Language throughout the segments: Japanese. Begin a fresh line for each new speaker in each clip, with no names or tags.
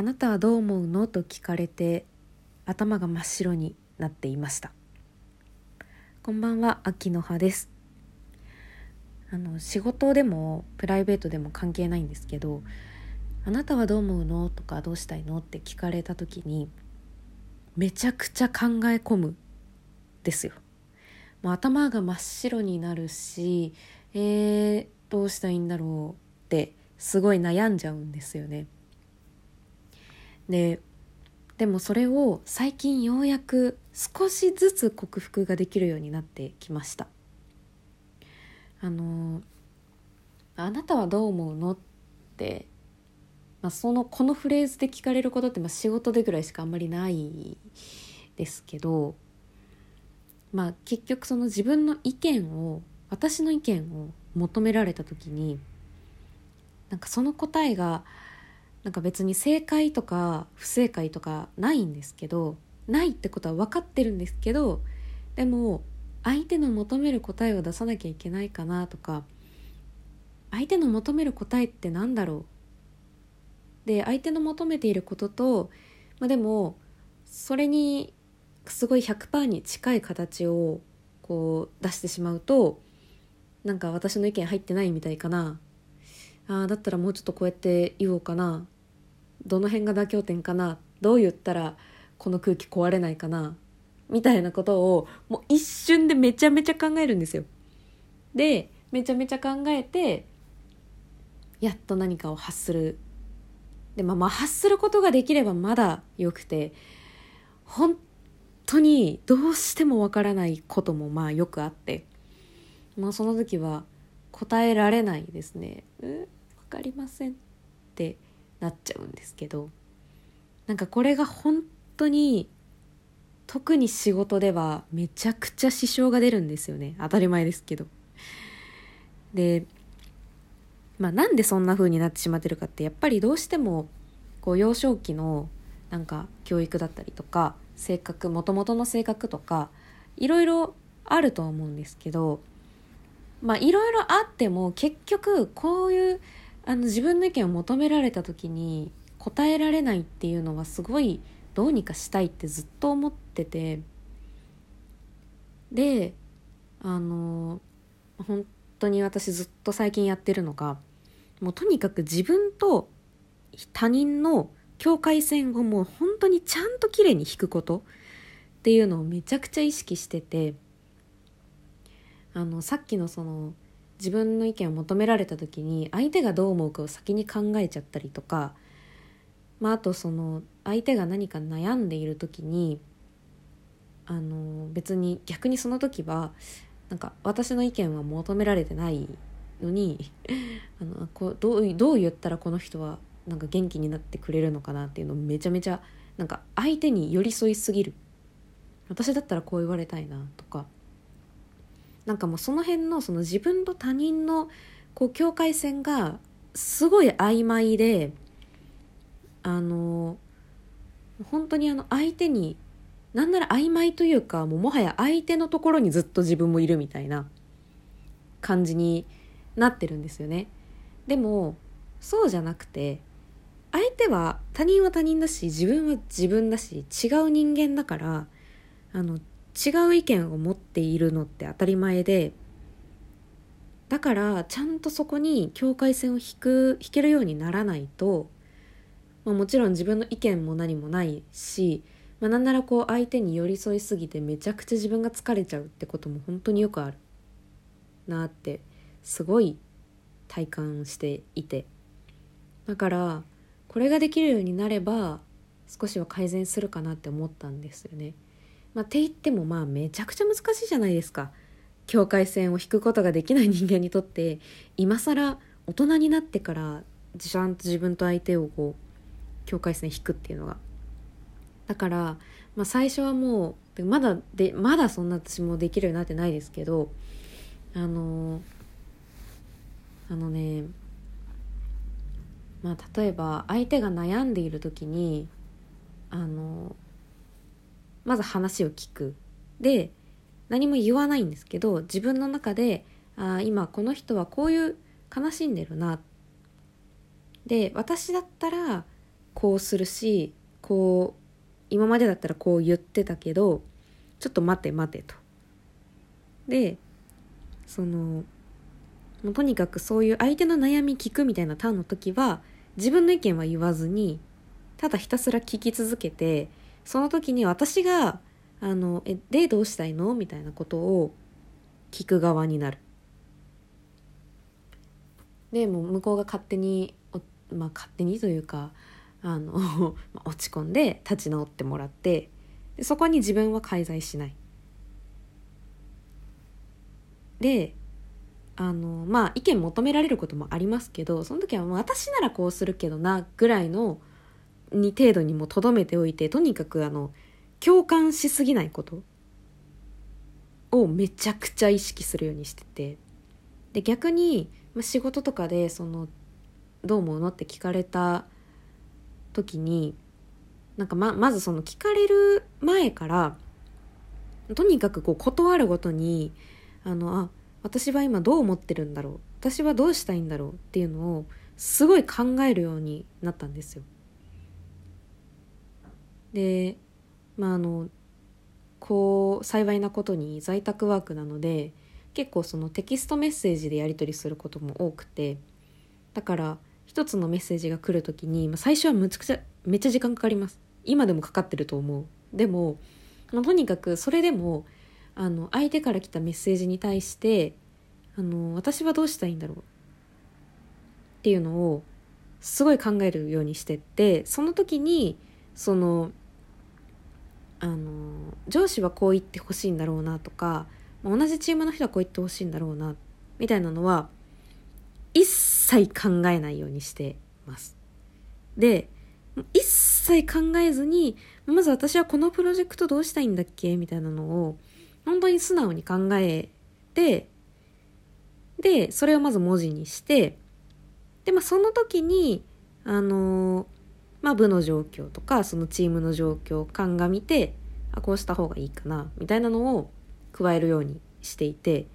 あなたはどう思うの？と聞かれて頭が真っ白になっていましたこんばんは秋の葉ですあの仕事でもプライベートでも関係ないんですけどあなたはどう思うの？とかどうしたいの？って聞かれた時にめちゃくちゃ考え込むですよ。もう頭が真っ白になるしえー、どうしたらいいんだろう？ってすごい悩んじゃうんですよね。ででもそれを最近ようやく少しずつ克服ができるようになってきました。あのあなたはどう思うの？って、まあ、そのこのフレーズで聞かれることってまあ仕事でぐらいしかあんまりないですけどまあ結局その自分の意見を私の意見を求められた時になんかその答えがなんか別に正解とか不正解とかないんですけどないってことは分かってるんですけどでも相手の求める答えを出さなきゃいけないかなとか相手の求める答えって何だろう？で相手の求めていることと、まあ、でもそれにすごい100%に近い形をこう出してしまうとなんか私の意見入ってないみたいかな。あだったらもうちょっとこうやって言おうかなどの辺が妥協点かなどう言ったらこの空気壊れないかなみたいなことをもう一瞬でめちゃめちゃ考えるんですよ。でめちゃめちゃ考えてやっと何かを発する。でまあ、まあ発することができればまだよくて本当にどうしてもわからないこともまあよくあってまあその時は答えられないですね。かりませんってなっちゃうんですけどなんかこれが本当に特に仕事ではめちゃくちゃ支障が出るんですよね当たり前ですけど。でまあなんでそんな風になってしまってるかってやっぱりどうしてもこう幼少期のなんか教育だったりとか性格もともとの性格とかいろいろあると思うんですけどまあいろいろあっても結局こういうあの自分の意見を求められた時に答えられないっていうのはすごいどうにかしたいってずっと思っててであの本当に私ずっと最近やってるのがもうとにかく自分と他人の境界線をもう本当にちゃんときれいに引くことっていうのをめちゃくちゃ意識しててあのさっきのその自分の意見を求められた時に相手がどう思うかを先に考えちゃったりとか、まあ、あとその相手が何か悩んでいる時にあの別に逆にその時はなんか私の意見は求められてないのに あのこうどうどう言ったらこの人はなんか元気になってくれるのかなっていうのをめちゃめちゃなんか相手に寄り添いすぎる。私だったらこう言われたいなとか。なんかもうその辺のその自分と他人のこう境界線がすごい曖昧であの本当にあの相手になんなら曖昧というかもうもはや相手のところにずっと自分もいるみたいな感じになってるんですよね。でもそうじゃなくて相手は他人は他人だし自分は自分だし違う人間だからあの違う意見を持っているのって当たり前でだからちゃんとそこに境界線を引く引けるようにならないと、まあ、もちろん自分の意見も何もないし、まあ、なんならこう相手に寄り添いすぎてめちゃくちゃ自分が疲れちゃうってことも本当によくあるなってすごい体感していてだからこれができるようになれば少しは改善するかなって思ったんですよね。まあ、って言ってもまあめちゃくちゃ難しいじゃないですか。境界線を引くことができない人間にとって今更大人になってからちゃんと自分と相手をこう境界線引くっていうのが。だから、まあ、最初はもうまだでまだそんな私もできるようになってないですけどあのあのねまあ例えば相手が悩んでいる時にあのまず話を聞くで何も言わないんですけど自分の中でああ今この人はこういう悲しんでるなで私だったらこうするしこう今までだったらこう言ってたけどちょっと待て待てと。でそのもうとにかくそういう相手の悩み聞くみたいなターンの時は自分の意見は言わずにただひたすら聞き続けてその時に私が「あのえでどうしたいの?」みたいなことを聞く側になる。でも向こうが勝手にまあ勝手にというかあの 落ち込んで立ち直ってもらってそこに自分は介在しない。であのまあ意見求められることもありますけどその時はもう私ならこうするけどなぐらいのに程度にもとどめておいてとにかくあの共感しすぎないことをめちゃくちゃ意識するようにしててで逆にま仕事とかでその「どう思うの?」って聞かれた時になんかままずその聞かれる前からとにかくこう断るごとにあのあ私は今どう思ってるんだろう私はどうしたいんだろうっていうのをすごい考えるようになったんですよ。でまああのこう幸いなことに在宅ワークなので結構そのテキストメッセージでやり取りすることも多くてだから一つのメッセージが来る時に、まあ、最初はむちゃくちゃめっちゃ時間かかります。今でもかかってると思う。でも、まあ、とにかくそれでもあの相手から来たメッセージに対してあの私はどうしたいんだろう？っていうのをすごい考えるようにしてってその時にそのあの上司はこう言ってほしいんだろうなとか同じチームの人はこう言ってほしいんだろうなみたいなのは一切考えないようにしてます。で一切考えずにまず私はこのプロジェクトどうしたいんだっけ？みたいなのを本当に素直に考えてでそれをまず文字にしてで、まあ、その時にあのまあ、部の状況とかそのチームの状況を鑑みてあこうした方がいいかなみたいなのを加えるようにしていて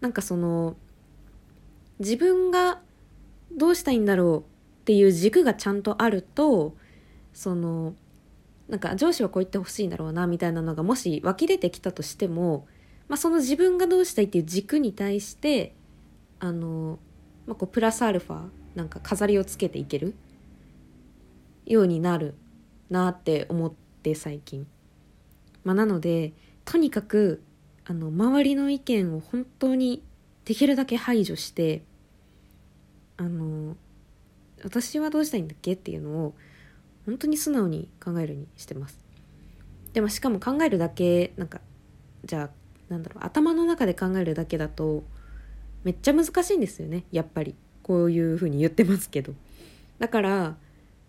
なんかその自分がどうしたいんだろうっていう軸がちゃんとあるとそのなんか上司はこう言ってほしいんだろうなみたいなのがもし湧き出てきたとしても、まあ、その自分がどうしたいっていう軸に対してあの、まあ、こうプラスアルファなんか飾りをつけていけるようになるなって思って最近。まあ、なのでとにかくあの周りの意見を本当にできるだけ排除してあの私はどうしたいんだっけっていうのを本当に素直に考えるようにしてます。でもしかも考えるだけなんかじゃあなんだろう頭の中で考えるだけだとめっちゃ難しいんですよねやっぱり。こういうふうに言ってますけど。だから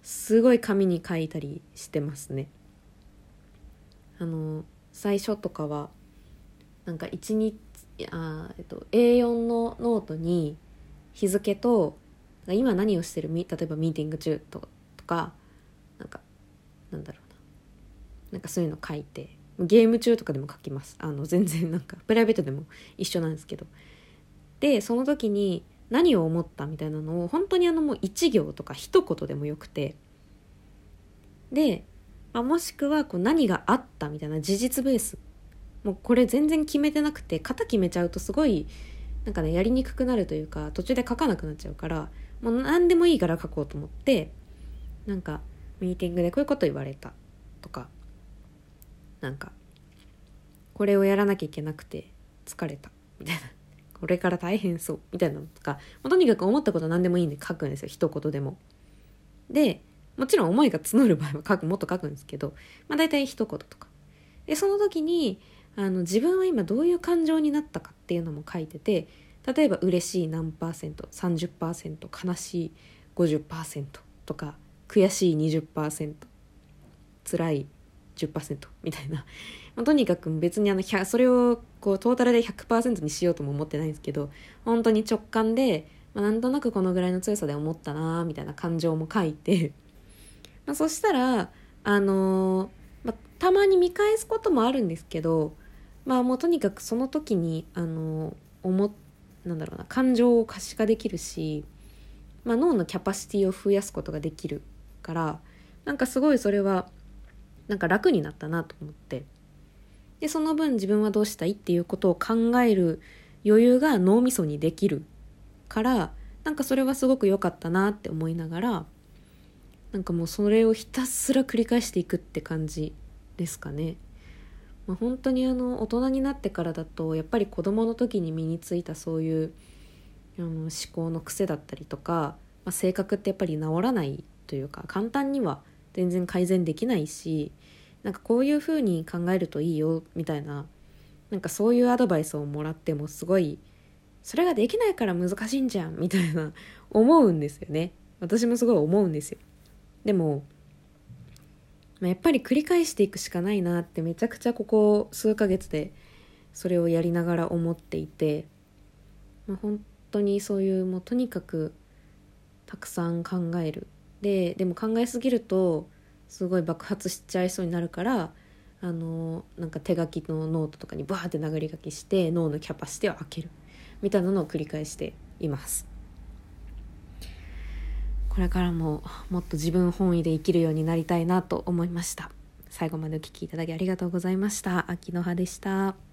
すごい紙に書いたりしてますね。あの最初とかはなんか1日あ、えっと、A4 のノートに日付と今何をしてる例えばミーティング中ととかなんかなんだろうな。なんかそういうの書いてゲーム中とかでも書きます。あの全然なんかプライベートでも一緒なんですけど。でその時に何を思ったみたいなのを本当にあのもう一行とか一言でもよくて。で、まあ、もしくはこう何があったみたいな事実ベース。もうこれ全然決めてなくて型決めちゃうとすごいなんかねやりにくくなるというか途中で書かなくなっちゃうからもう何でもいいから書こうと思ってなんかミーティングでこういうこと言われた。とかなんかこれをやらなきゃいけなくて疲れた。みたいな。これから大変そう。みたいなのとか、まあ、とにかく思ったこと何でもいいんで書くんですよ。一言でも。でもちろん思いが募る場合は書くもっと書くんですけど、まあ、大体一言とか。でその時にあの自分は今どういう感情になったかっていうのも書いてて例えば嬉しい何パーセント30%悲しい50%とか悔しい20%辛い10%みたいな、まあ、とにかく別にあのそれをこうトータルで100%にしようとも思ってないんですけど本当に直感で、まあ、なんとなくこのぐらいの強さで思ったなみたいな感情も書いて、まあ、そしたらあの、まあ、たまに見返すこともあるんですけどまあもうとにかくその時にあの思なんだろうな感情を可視化できるし、まあ、脳のキャパシティを増やすことができるからなんかすごいそれはなんか楽になったなと思って。でその分自分はどうしたいっていうことを考える余裕が脳みそにできるからなんかそれはすごく良かったなって思いながらなんかもうそれをひたすら繰り返していくって感じですかね。まあ、本当にあの大人になってからだとやっぱり子供の時に身についたそういうあの思考の癖だったりとか、まあ、性格ってやっぱり治らないというか簡単には全然改善できないしなんかこういう風に考えるといいよみたいななんかそういうアドバイスをもらってもすごいそれができないから難しいんじゃんみたいな思うんですよね私もすごい思うんですよでもまやっぱり繰り返していくしかないなってめちゃくちゃここ数ヶ月でそれをやりながら思っていて、まあ、本当にそういうもうとにかくたくさん考える。ででも考えすぎるとすごい爆発しちゃいそうになるからあのなんか手書きのノートとかにバーって殴り書きして脳のキャパシティを開ける。みたいなのを繰り返しています。これからももっと自分本位で生きるようになりたいなと思いました。最後までお聴きいただきありがとうございました。秋の葉でした。